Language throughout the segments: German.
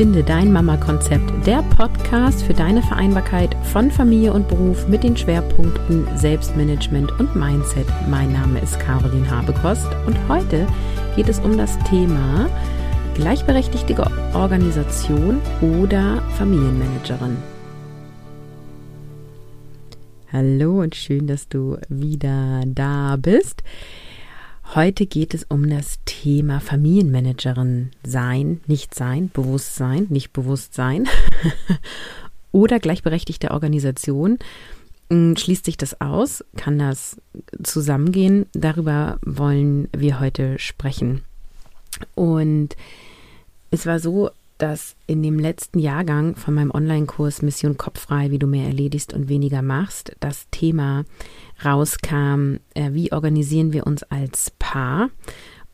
Finde dein Mama-Konzept, der Podcast für deine Vereinbarkeit von Familie und Beruf mit den Schwerpunkten Selbstmanagement und Mindset. Mein Name ist Caroline Habekost und heute geht es um das Thema gleichberechtigte Organisation oder Familienmanagerin. Hallo und schön, dass du wieder da bist. Heute geht es um das Thema Familienmanagerin sein, nicht sein, Bewusstsein, nicht Bewusstsein oder gleichberechtigte Organisation. Hm, schließt sich das aus? Kann das zusammengehen? Darüber wollen wir heute sprechen. Und es war so, dass in dem letzten Jahrgang von meinem Online-Kurs Mission Kopffrei, wie du mehr erledigst und weniger machst, das Thema rauskam, äh, wie organisieren wir uns als Paar.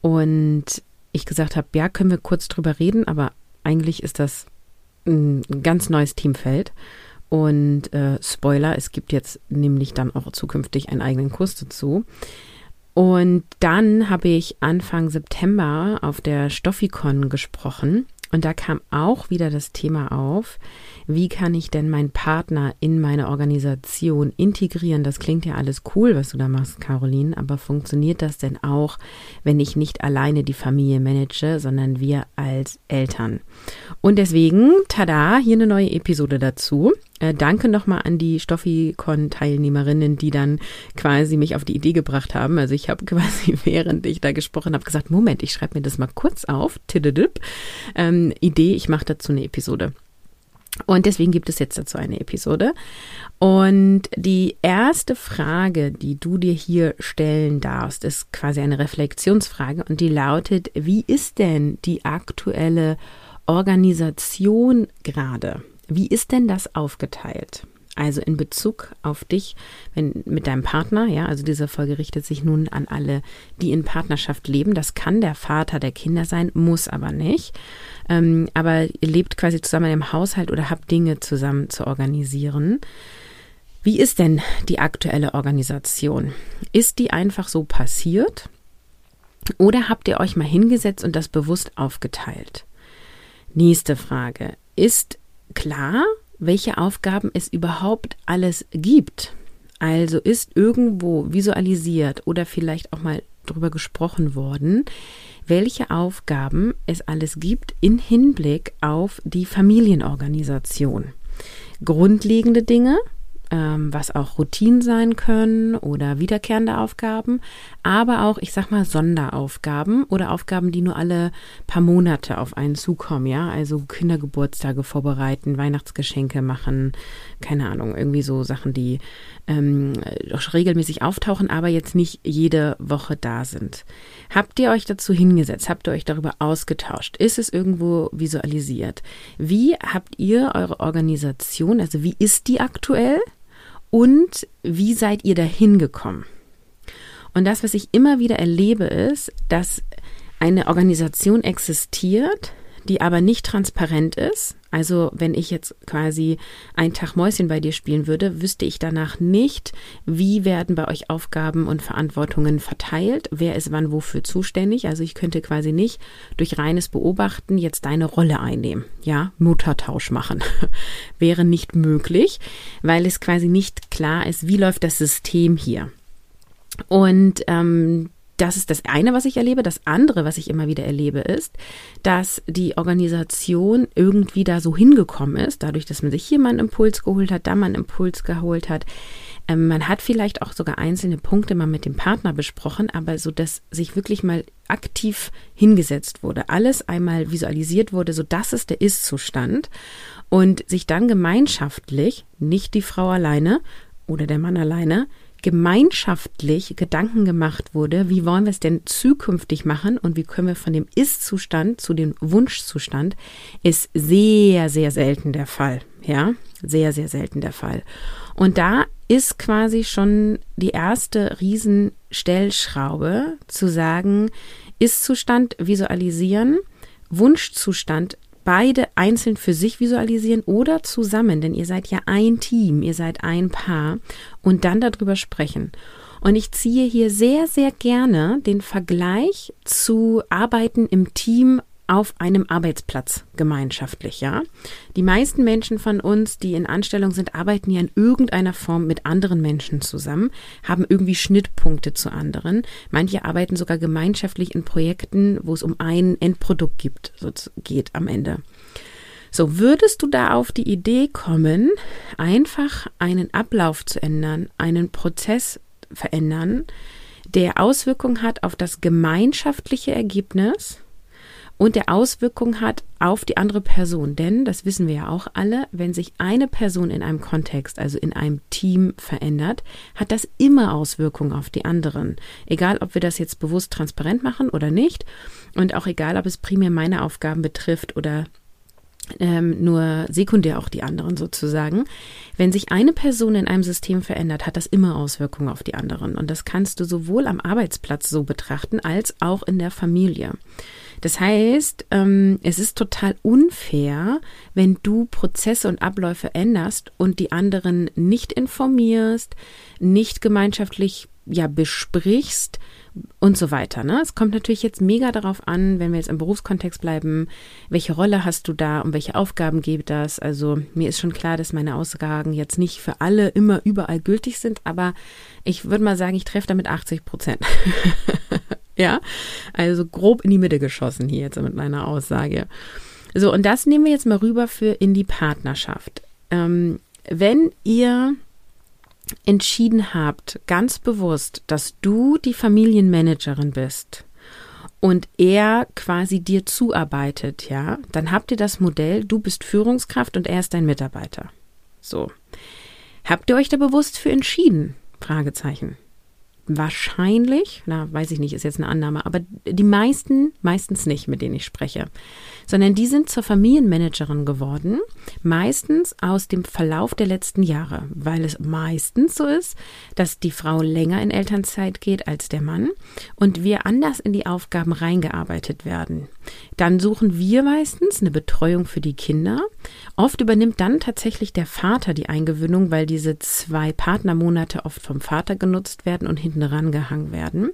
Und ich gesagt habe, ja, können wir kurz drüber reden, aber eigentlich ist das ein ganz neues Teamfeld. Und äh, Spoiler, es gibt jetzt nämlich dann auch zukünftig einen eigenen Kurs dazu. Und dann habe ich Anfang September auf der Stoffikon gesprochen und da kam auch wieder das Thema auf, wie kann ich denn meinen Partner in meine Organisation integrieren? Das klingt ja alles cool, was du da machst, Caroline, aber funktioniert das denn auch, wenn ich nicht alleine die Familie manage, sondern wir als Eltern? Und deswegen, tada, hier eine neue Episode dazu. Äh, danke nochmal an die Stoffikon-Teilnehmerinnen, die dann quasi mich auf die Idee gebracht haben. Also ich habe quasi, während ich da gesprochen habe, gesagt, Moment, ich schreibe mir das mal kurz auf. Ähm, Idee, ich mache dazu eine Episode. Und deswegen gibt es jetzt dazu eine Episode. Und die erste Frage, die du dir hier stellen darfst, ist quasi eine Reflexionsfrage und die lautet, wie ist denn die aktuelle Organisation gerade? Wie ist denn das aufgeteilt? Also in Bezug auf dich, wenn mit deinem Partner, ja, also diese Folge richtet sich nun an alle, die in Partnerschaft leben. Das kann der Vater der Kinder sein, muss aber nicht. Ähm, aber ihr lebt quasi zusammen im Haushalt oder habt Dinge zusammen zu organisieren. Wie ist denn die aktuelle Organisation? Ist die einfach so passiert? Oder habt ihr euch mal hingesetzt und das bewusst aufgeteilt? Nächste Frage. Ist klar, welche Aufgaben es überhaupt alles gibt. Also ist irgendwo visualisiert oder vielleicht auch mal drüber gesprochen worden, welche Aufgaben es alles gibt in Hinblick auf die Familienorganisation. Grundlegende Dinge, ähm, was auch Routinen sein können oder wiederkehrende Aufgaben, aber auch, ich sag mal, Sonderaufgaben oder Aufgaben, die nur alle paar Monate auf einen zukommen, ja, also Kindergeburtstage vorbereiten, Weihnachtsgeschenke machen, keine Ahnung, irgendwie so Sachen, die ähm, regelmäßig auftauchen, aber jetzt nicht jede Woche da sind. Habt ihr euch dazu hingesetzt? Habt ihr euch darüber ausgetauscht? Ist es irgendwo visualisiert? Wie habt ihr eure Organisation, also wie ist die aktuell? Und wie seid ihr dahin gekommen? Und das, was ich immer wieder erlebe, ist, dass eine Organisation existiert, die aber nicht transparent ist. Also wenn ich jetzt quasi einen Tag Mäuschen bei dir spielen würde, wüsste ich danach nicht, wie werden bei euch Aufgaben und Verantwortungen verteilt, wer ist wann wofür zuständig. Also ich könnte quasi nicht durch reines Beobachten jetzt deine Rolle einnehmen. Ja, Muttertausch machen. Wäre nicht möglich, weil es quasi nicht klar ist, wie läuft das System hier. Und ähm, das ist das eine, was ich erlebe. Das andere, was ich immer wieder erlebe, ist, dass die Organisation irgendwie da so hingekommen ist, dadurch, dass man sich hier mal einen Impuls geholt hat, da mal einen Impuls geholt hat. Ähm, man hat vielleicht auch sogar einzelne Punkte mal mit dem Partner besprochen, aber so, dass sich wirklich mal aktiv hingesetzt wurde, alles einmal visualisiert wurde, so das ist der Ist-Zustand und sich dann gemeinschaftlich, nicht die Frau alleine oder der Mann alleine, gemeinschaftlich Gedanken gemacht wurde, wie wollen wir es denn zukünftig machen und wie können wir von dem Ist-Zustand zu dem Wunschzustand, ist sehr, sehr selten der Fall. Ja, sehr, sehr selten der Fall. Und da ist quasi schon die erste Riesenstellschraube zu sagen, Ist-Zustand visualisieren, Wunschzustand beide einzeln für sich visualisieren oder zusammen, denn ihr seid ja ein Team, ihr seid ein Paar und dann darüber sprechen. Und ich ziehe hier sehr, sehr gerne den Vergleich zu Arbeiten im Team auf einem Arbeitsplatz gemeinschaftlich, ja. Die meisten Menschen von uns, die in Anstellung sind, arbeiten ja in irgendeiner Form mit anderen Menschen zusammen, haben irgendwie Schnittpunkte zu anderen. Manche arbeiten sogar gemeinschaftlich in Projekten, wo es um ein Endprodukt gibt, so geht am Ende. So, würdest du da auf die Idee kommen, einfach einen Ablauf zu ändern, einen Prozess verändern, der Auswirkungen hat auf das gemeinschaftliche Ergebnis und der Auswirkungen hat auf die andere Person. Denn, das wissen wir ja auch alle, wenn sich eine Person in einem Kontext, also in einem Team verändert, hat das immer Auswirkungen auf die anderen. Egal, ob wir das jetzt bewusst transparent machen oder nicht. Und auch egal, ob es primär meine Aufgaben betrifft oder ähm, nur sekundär auch die anderen sozusagen. Wenn sich eine Person in einem System verändert, hat das immer Auswirkungen auf die anderen. Und das kannst du sowohl am Arbeitsplatz so betrachten als auch in der Familie. Das heißt, ähm, es ist total unfair, wenn du Prozesse und Abläufe änderst und die anderen nicht informierst, nicht gemeinschaftlich ja besprichst, und so weiter. Ne? Es kommt natürlich jetzt mega darauf an, wenn wir jetzt im Berufskontext bleiben, welche Rolle hast du da und welche Aufgaben gibt das? Also mir ist schon klar, dass meine Aussagen jetzt nicht für alle immer überall gültig sind, aber ich würde mal sagen, ich treffe damit 80 Prozent. ja, also grob in die Mitte geschossen hier jetzt mit meiner Aussage. So, und das nehmen wir jetzt mal rüber für in die Partnerschaft. Ähm, wenn ihr entschieden habt, ganz bewusst, dass du die Familienmanagerin bist und er quasi dir zuarbeitet, ja, dann habt ihr das Modell, du bist Führungskraft und er ist dein Mitarbeiter. So. Habt ihr euch da bewusst für entschieden? Fragezeichen wahrscheinlich, na, weiß ich nicht, ist jetzt eine Annahme, aber die meisten, meistens nicht, mit denen ich spreche, sondern die sind zur Familienmanagerin geworden, meistens aus dem Verlauf der letzten Jahre, weil es meistens so ist, dass die Frau länger in Elternzeit geht als der Mann und wir anders in die Aufgaben reingearbeitet werden. Dann suchen wir meistens eine Betreuung für die Kinder. Oft übernimmt dann tatsächlich der Vater die Eingewöhnung, weil diese zwei Partnermonate oft vom Vater genutzt werden und hinten rangehangen werden.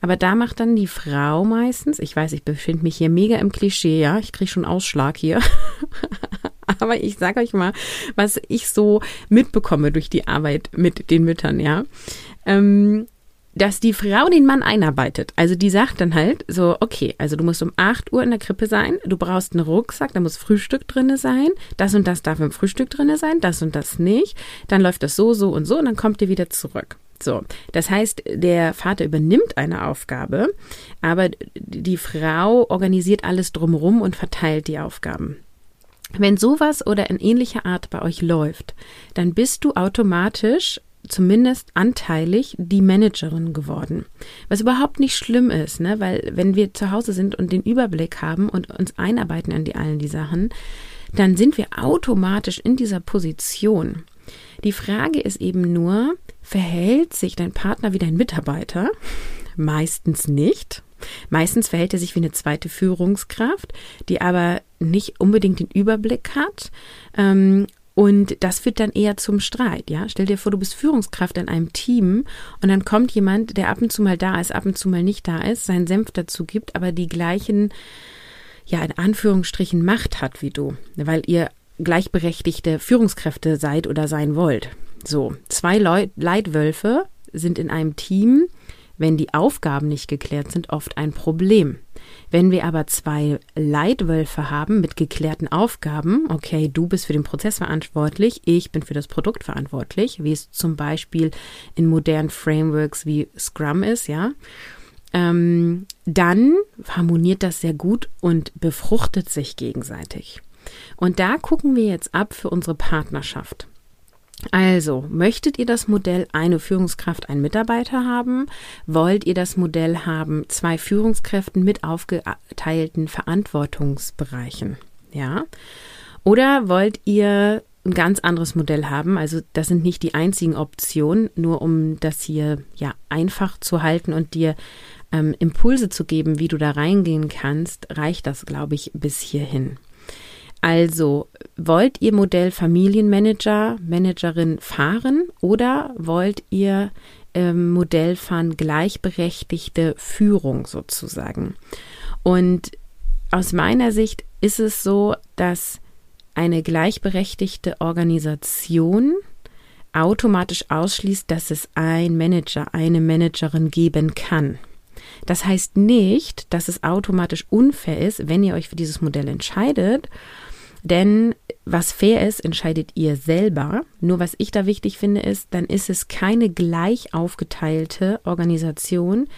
Aber da macht dann die Frau meistens, ich weiß, ich befinde mich hier mega im Klischee, ja, ich kriege schon Ausschlag hier. Aber ich sage euch mal, was ich so mitbekomme durch die Arbeit mit den Müttern, ja. Ähm, dass die Frau den Mann einarbeitet. Also die sagt dann halt so, okay, also du musst um 8 Uhr in der Krippe sein, du brauchst einen Rucksack, da muss Frühstück drinne sein, das und das darf im Frühstück drinne sein, das und das nicht, dann läuft das so, so und so und dann kommt ihr wieder zurück. So, das heißt, der Vater übernimmt eine Aufgabe, aber die Frau organisiert alles drumherum und verteilt die Aufgaben. Wenn sowas oder in ähnlicher Art bei euch läuft, dann bist du automatisch zumindest anteilig die Managerin geworden. Was überhaupt nicht schlimm ist, ne? weil wenn wir zu Hause sind und den Überblick haben und uns einarbeiten an die allen die Sachen, dann sind wir automatisch in dieser Position. Die Frage ist eben nur, verhält sich dein Partner wie dein Mitarbeiter? Meistens nicht. Meistens verhält er sich wie eine zweite Führungskraft, die aber nicht unbedingt den Überblick hat ähm, und das führt dann eher zum Streit, ja. Stell dir vor, du bist Führungskraft in einem Team und dann kommt jemand, der ab und zu mal da ist, ab und zu mal nicht da ist, seinen Senf dazu gibt, aber die gleichen, ja, in Anführungsstrichen Macht hat wie du, weil ihr gleichberechtigte Führungskräfte seid oder sein wollt. So, zwei Leitwölfe sind in einem Team, wenn die Aufgaben nicht geklärt sind, oft ein Problem. Wenn wir aber zwei Leitwölfe haben mit geklärten Aufgaben, okay, du bist für den Prozess verantwortlich, ich bin für das Produkt verantwortlich, wie es zum Beispiel in modernen Frameworks wie Scrum ist, ja, ähm, dann harmoniert das sehr gut und befruchtet sich gegenseitig. Und da gucken wir jetzt ab für unsere Partnerschaft. Also, möchtet ihr das Modell eine Führungskraft, ein Mitarbeiter haben? Wollt ihr das Modell haben, zwei Führungskräften mit aufgeteilten Verantwortungsbereichen? Ja? Oder wollt ihr ein ganz anderes Modell haben? Also, das sind nicht die einzigen Optionen, nur um das hier ja einfach zu halten und dir ähm, Impulse zu geben, wie du da reingehen kannst, reicht das, glaube ich, bis hierhin. Also, wollt ihr Modell Familienmanager, Managerin fahren oder wollt ihr ähm, Modell fahren gleichberechtigte Führung sozusagen? Und aus meiner Sicht ist es so, dass eine gleichberechtigte Organisation automatisch ausschließt, dass es ein Manager, eine Managerin geben kann. Das heißt nicht, dass es automatisch unfair ist, wenn ihr euch für dieses Modell entscheidet, denn was fair ist, entscheidet ihr selber. Nur was ich da wichtig finde, ist, dann ist es keine gleich aufgeteilte Organisation,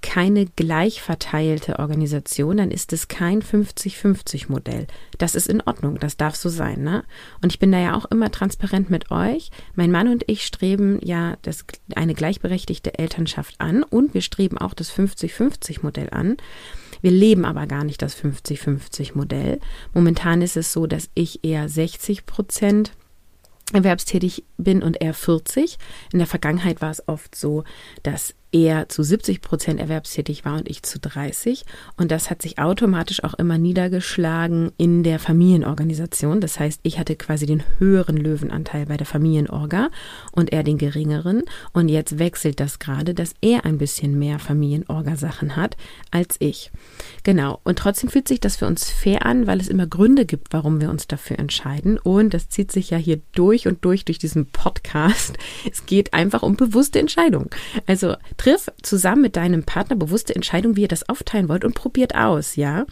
keine gleich verteilte Organisation, dann ist es kein 50-50-Modell. Das ist in Ordnung, das darf so sein. Ne? Und ich bin da ja auch immer transparent mit euch. Mein Mann und ich streben ja das, eine gleichberechtigte Elternschaft an und wir streben auch das 50-50-Modell an. Wir leben aber gar nicht das 50-50-Modell. Momentan ist es so, dass ich eher 60 Prozent erwerbstätig bin und er 40. In der Vergangenheit war es oft so, dass er zu 70 Prozent erwerbstätig war und ich zu 30. Und das hat sich automatisch auch immer niedergeschlagen in der Familienorganisation. Das heißt, ich hatte quasi den höheren Löwenanteil bei der Familienorga und er den geringeren. Und jetzt wechselt das gerade, dass er ein bisschen mehr Familienorga-Sachen hat als ich. Genau. Und trotzdem fühlt sich das für uns fair an, weil es immer Gründe gibt, warum wir uns dafür entscheiden. Und das zieht sich ja hier durch und durch durch diesen Podcast. Es geht einfach um bewusste Entscheidungen. Also Triff zusammen mit deinem Partner bewusste Entscheidungen, wie ihr das aufteilen wollt und probiert aus, ja.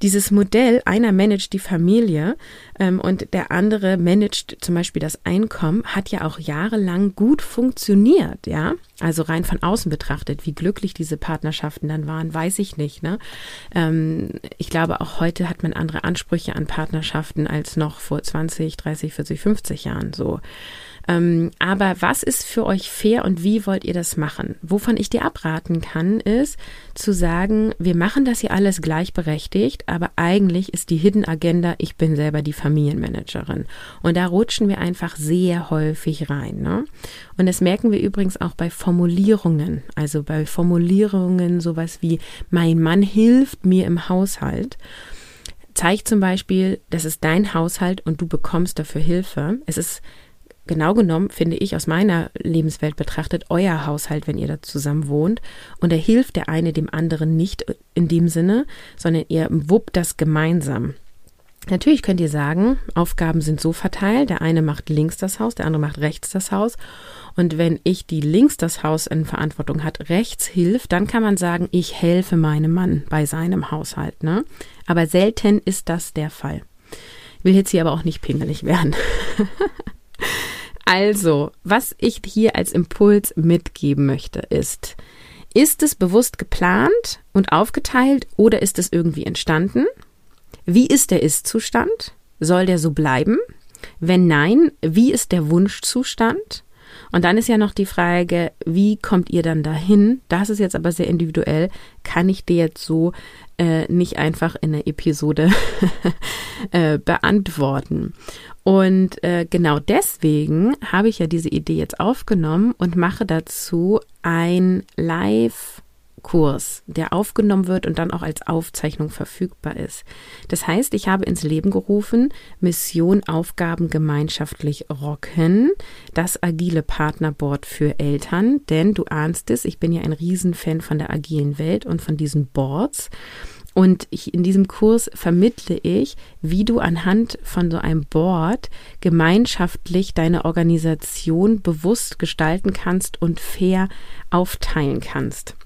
Dieses Modell, einer managt die Familie ähm, und der andere managt zum Beispiel das Einkommen, hat ja auch jahrelang gut funktioniert, ja. Also rein von außen betrachtet, wie glücklich diese Partnerschaften dann waren, weiß ich nicht. Ne? Ähm, ich glaube, auch heute hat man andere Ansprüche an Partnerschaften als noch vor 20, 30, 40, 50 Jahren so. Ähm, aber was ist für euch fair und wie wollt ihr das machen? Wovon ich dir abraten kann, ist zu sagen, wir machen das hier alles gleichberechtigt, aber eigentlich ist die Hidden Agenda, ich bin selber die Familienmanagerin. Und da rutschen wir einfach sehr häufig rein. Ne? Und das merken wir übrigens auch bei Formulierungen. Also bei Formulierungen sowas wie, mein Mann hilft mir im Haushalt zeigt zum Beispiel, das ist dein Haushalt und du bekommst dafür Hilfe. Es ist genau genommen, finde ich, aus meiner Lebenswelt betrachtet, euer Haushalt, wenn ihr da zusammen wohnt. Und er hilft der eine dem anderen nicht in dem Sinne, sondern ihr wuppt das gemeinsam. Natürlich könnt ihr sagen, Aufgaben sind so verteilt, der eine macht links das Haus, der andere macht rechts das Haus. Und wenn ich, die links das Haus in Verantwortung hat, rechts hilft, dann kann man sagen, ich helfe meinem Mann bei seinem Haushalt. Ne? Aber selten ist das der Fall. Ich will jetzt hier aber auch nicht pingelig werden. Also, was ich hier als Impuls mitgeben möchte, ist, ist es bewusst geplant und aufgeteilt oder ist es irgendwie entstanden? Wie ist der Ist-Zustand? Soll der so bleiben? Wenn nein, wie ist der Wunschzustand? Und dann ist ja noch die Frage, wie kommt ihr dann dahin? Das ist jetzt aber sehr individuell. Kann ich dir jetzt so äh, nicht einfach in der Episode äh, beantworten. Und äh, genau deswegen habe ich ja diese Idee jetzt aufgenommen und mache dazu ein Live Kurs, der aufgenommen wird und dann auch als Aufzeichnung verfügbar ist. Das heißt, ich habe ins Leben gerufen, Mission Aufgaben gemeinschaftlich rocken, das agile Partnerboard für Eltern, denn du ahnst es, ich bin ja ein Riesenfan von der agilen Welt und von diesen Boards. Und ich, in diesem Kurs vermittle ich, wie du anhand von so einem Board gemeinschaftlich deine Organisation bewusst gestalten kannst und fair aufteilen kannst.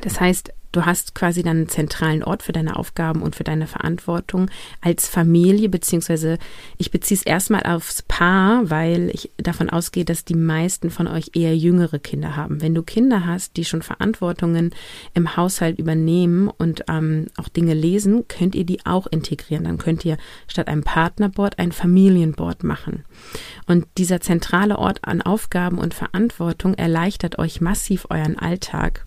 Das heißt, Du hast quasi dann einen zentralen Ort für deine Aufgaben und für deine Verantwortung als Familie, beziehungsweise ich beziehe es erstmal aufs Paar, weil ich davon ausgehe, dass die meisten von euch eher jüngere Kinder haben. Wenn du Kinder hast, die schon Verantwortungen im Haushalt übernehmen und ähm, auch Dinge lesen, könnt ihr die auch integrieren. Dann könnt ihr statt einem Partnerboard ein Familienboard machen. Und dieser zentrale Ort an Aufgaben und Verantwortung erleichtert euch massiv euren Alltag.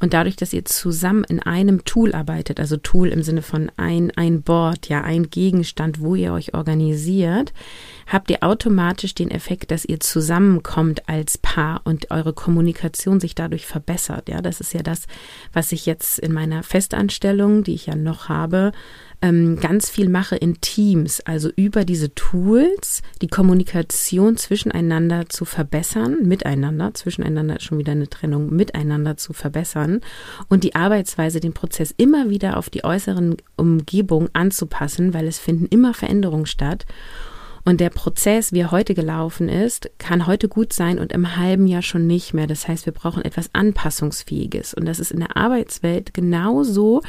Und dadurch, dass ihr zusammen in einem Tool arbeitet, also Tool im Sinne von ein, ein Board, ja, ein Gegenstand, wo ihr euch organisiert, habt ihr automatisch den Effekt, dass ihr zusammenkommt als Paar und eure Kommunikation sich dadurch verbessert. Ja, das ist ja das, was ich jetzt in meiner Festanstellung, die ich ja noch habe, ähm, ganz viel mache in Teams, also über diese Tools die Kommunikation zwischeneinander zu verbessern, miteinander, zwischeneinander ist schon wieder eine Trennung, miteinander zu verbessern und die Arbeitsweise, den Prozess immer wieder auf die äußeren Umgebung anzupassen, weil es finden immer Veränderungen statt. Und der Prozess, wie er heute gelaufen ist, kann heute gut sein und im halben Jahr schon nicht mehr. Das heißt, wir brauchen etwas Anpassungsfähiges. Und das ist in der Arbeitswelt genauso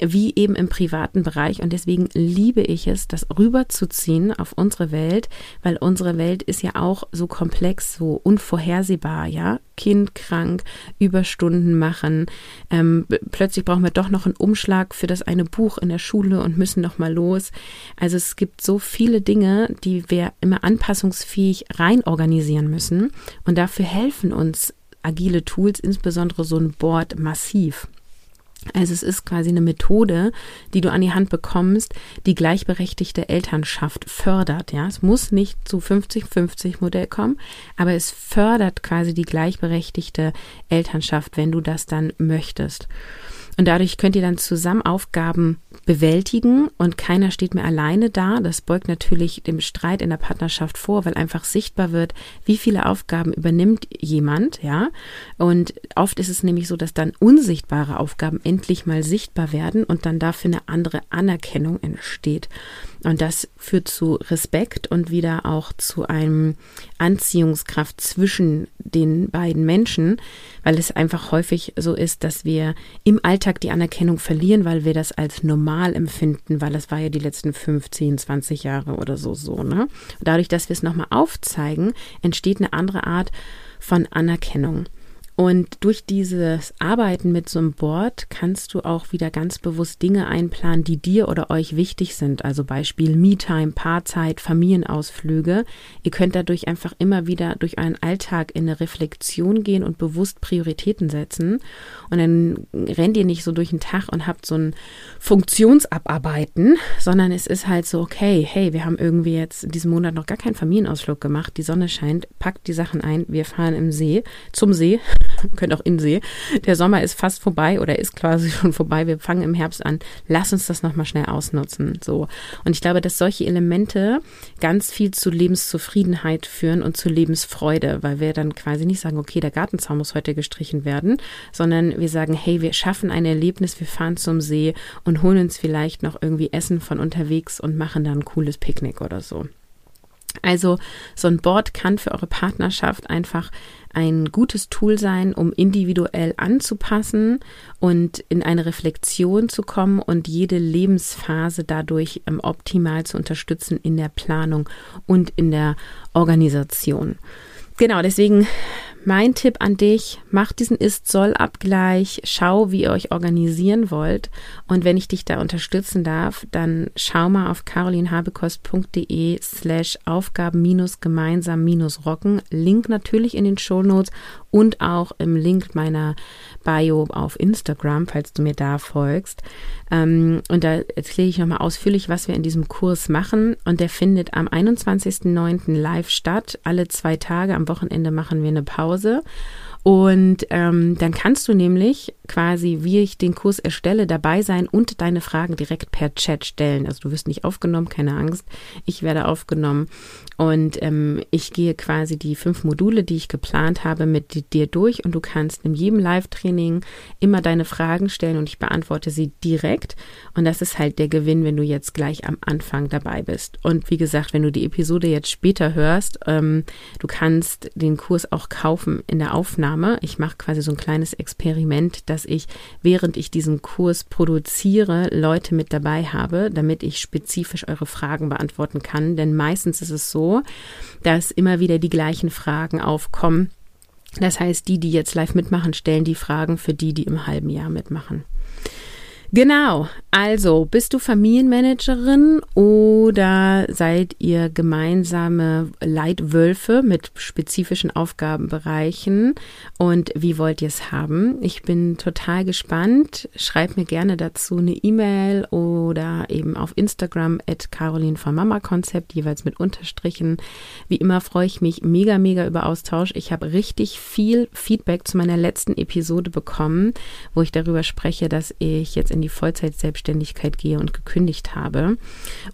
wie eben im privaten Bereich. Und deswegen liebe ich es, das rüberzuziehen auf unsere Welt, weil unsere Welt ist ja auch so komplex, so unvorhersehbar, ja. Kind krank, Überstunden machen. Ähm, plötzlich brauchen wir doch noch einen Umschlag für das eine Buch in der Schule und müssen noch mal los. Also es gibt so viele Dinge, die wir immer anpassungsfähig rein organisieren müssen. Und dafür helfen uns agile Tools, insbesondere so ein Board, massiv. Also es ist quasi eine Methode, die du an die Hand bekommst, die gleichberechtigte Elternschaft fördert. Ja, es muss nicht zu 50-50 Modell kommen, aber es fördert quasi die gleichberechtigte Elternschaft, wenn du das dann möchtest. Und dadurch könnt ihr dann zusammen Aufgaben bewältigen und keiner steht mehr alleine da. Das beugt natürlich dem Streit in der Partnerschaft vor, weil einfach sichtbar wird, wie viele Aufgaben übernimmt jemand, ja. Und oft ist es nämlich so, dass dann unsichtbare Aufgaben endlich mal sichtbar werden und dann dafür eine andere Anerkennung entsteht. Und das führt zu Respekt und wieder auch zu einem Anziehungskraft zwischen den beiden Menschen, weil es einfach häufig so ist, dass wir im Alltag die Anerkennung verlieren, weil wir das als normal empfinden, weil es war ja die letzten 15, 20 Jahre oder so so. Ne? dadurch, dass wir es nochmal aufzeigen, entsteht eine andere Art von Anerkennung. Und durch dieses Arbeiten mit so einem Board kannst du auch wieder ganz bewusst Dinge einplanen, die dir oder euch wichtig sind. Also Beispiel Me-Time, Paarzeit, Familienausflüge. Ihr könnt dadurch einfach immer wieder durch euren Alltag in eine Reflexion gehen und bewusst Prioritäten setzen. Und dann rennt ihr nicht so durch den Tag und habt so ein Funktionsabarbeiten, sondern es ist halt so, okay, hey, wir haben irgendwie jetzt in diesem Monat noch gar keinen Familienausflug gemacht. Die Sonne scheint, packt die Sachen ein, wir fahren im See, zum See könnt auch in See. Der Sommer ist fast vorbei oder ist quasi schon vorbei. Wir fangen im Herbst an. Lass uns das nochmal schnell ausnutzen. So. Und ich glaube, dass solche Elemente ganz viel zu Lebenszufriedenheit führen und zu Lebensfreude, weil wir dann quasi nicht sagen, okay, der Gartenzaun muss heute gestrichen werden, sondern wir sagen, hey, wir schaffen ein Erlebnis, wir fahren zum See und holen uns vielleicht noch irgendwie Essen von unterwegs und machen dann ein cooles Picknick oder so. Also so ein Board kann für eure Partnerschaft einfach ein gutes Tool sein, um individuell anzupassen und in eine Reflexion zu kommen und jede Lebensphase dadurch ähm, optimal zu unterstützen in der Planung und in der Organisation. Genau, deswegen mein Tipp an dich, mach diesen Ist-Soll-Abgleich, schau, wie ihr euch organisieren wollt. Und wenn ich dich da unterstützen darf, dann schau mal auf carolinhabekost.de slash Aufgaben-gemeinsam-rocken. Link natürlich in den Shownotes und auch im Link meiner Bio auf Instagram, falls du mir da folgst. Ähm, und da erzähle ich nochmal ausführlich, was wir in diesem Kurs machen. Und der findet am 21.09. live statt. Alle zwei Tage. Am Wochenende machen wir eine Pause. Und ähm, dann kannst du nämlich quasi, wie ich den Kurs erstelle, dabei sein und deine Fragen direkt per Chat stellen. Also du wirst nicht aufgenommen, keine Angst. Ich werde aufgenommen und ähm, ich gehe quasi die fünf Module, die ich geplant habe, mit dir durch und du kannst in jedem Live-Training immer deine Fragen stellen und ich beantworte sie direkt. Und das ist halt der Gewinn, wenn du jetzt gleich am Anfang dabei bist. Und wie gesagt, wenn du die Episode jetzt später hörst, ähm, du kannst den Kurs auch kaufen in der Aufnahme. Ich mache quasi so ein kleines Experiment, dass ich, während ich diesen Kurs produziere, Leute mit dabei habe, damit ich spezifisch eure Fragen beantworten kann. Denn meistens ist es so, dass immer wieder die gleichen Fragen aufkommen. Das heißt, die, die jetzt live mitmachen, stellen die Fragen für die, die im halben Jahr mitmachen. Genau, also bist du Familienmanagerin oder seid ihr gemeinsame Leitwölfe mit spezifischen Aufgabenbereichen und wie wollt ihr es haben? Ich bin total gespannt. Schreib mir gerne dazu eine E-Mail oder eben auf Instagram at Caroline von Mama Konzept, jeweils mit Unterstrichen. Wie immer freue ich mich mega, mega über Austausch. Ich habe richtig viel Feedback zu meiner letzten Episode bekommen, wo ich darüber spreche, dass ich jetzt in die Vollzeitselbstständigkeit gehe und gekündigt habe.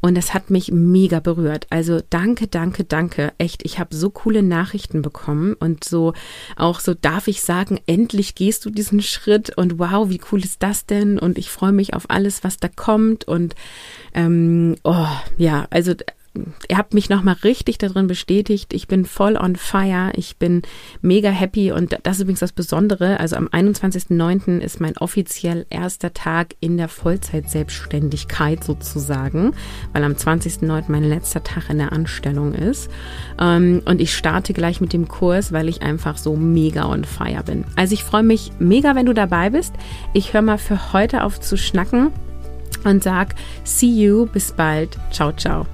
Und das hat mich mega berührt. Also danke, danke, danke. Echt, ich habe so coole Nachrichten bekommen und so auch so darf ich sagen, endlich gehst du diesen Schritt und wow, wie cool ist das denn? Und ich freue mich auf alles, was da kommt. Und ähm, oh ja, also ihr habt mich nochmal richtig darin bestätigt. Ich bin voll on fire. Ich bin mega happy und das ist übrigens das Besondere. Also am 21.09. ist mein offiziell erster Tag in der Vollzeit-Selbstständigkeit sozusagen, weil am 20.09. mein letzter Tag in der Anstellung ist. Ähm, und ich starte gleich mit dem Kurs, weil ich einfach so mega on fire bin. Also ich freue mich mega, wenn du dabei bist. Ich höre mal für heute auf zu schnacken und sag, see you, bis bald. Ciao, ciao.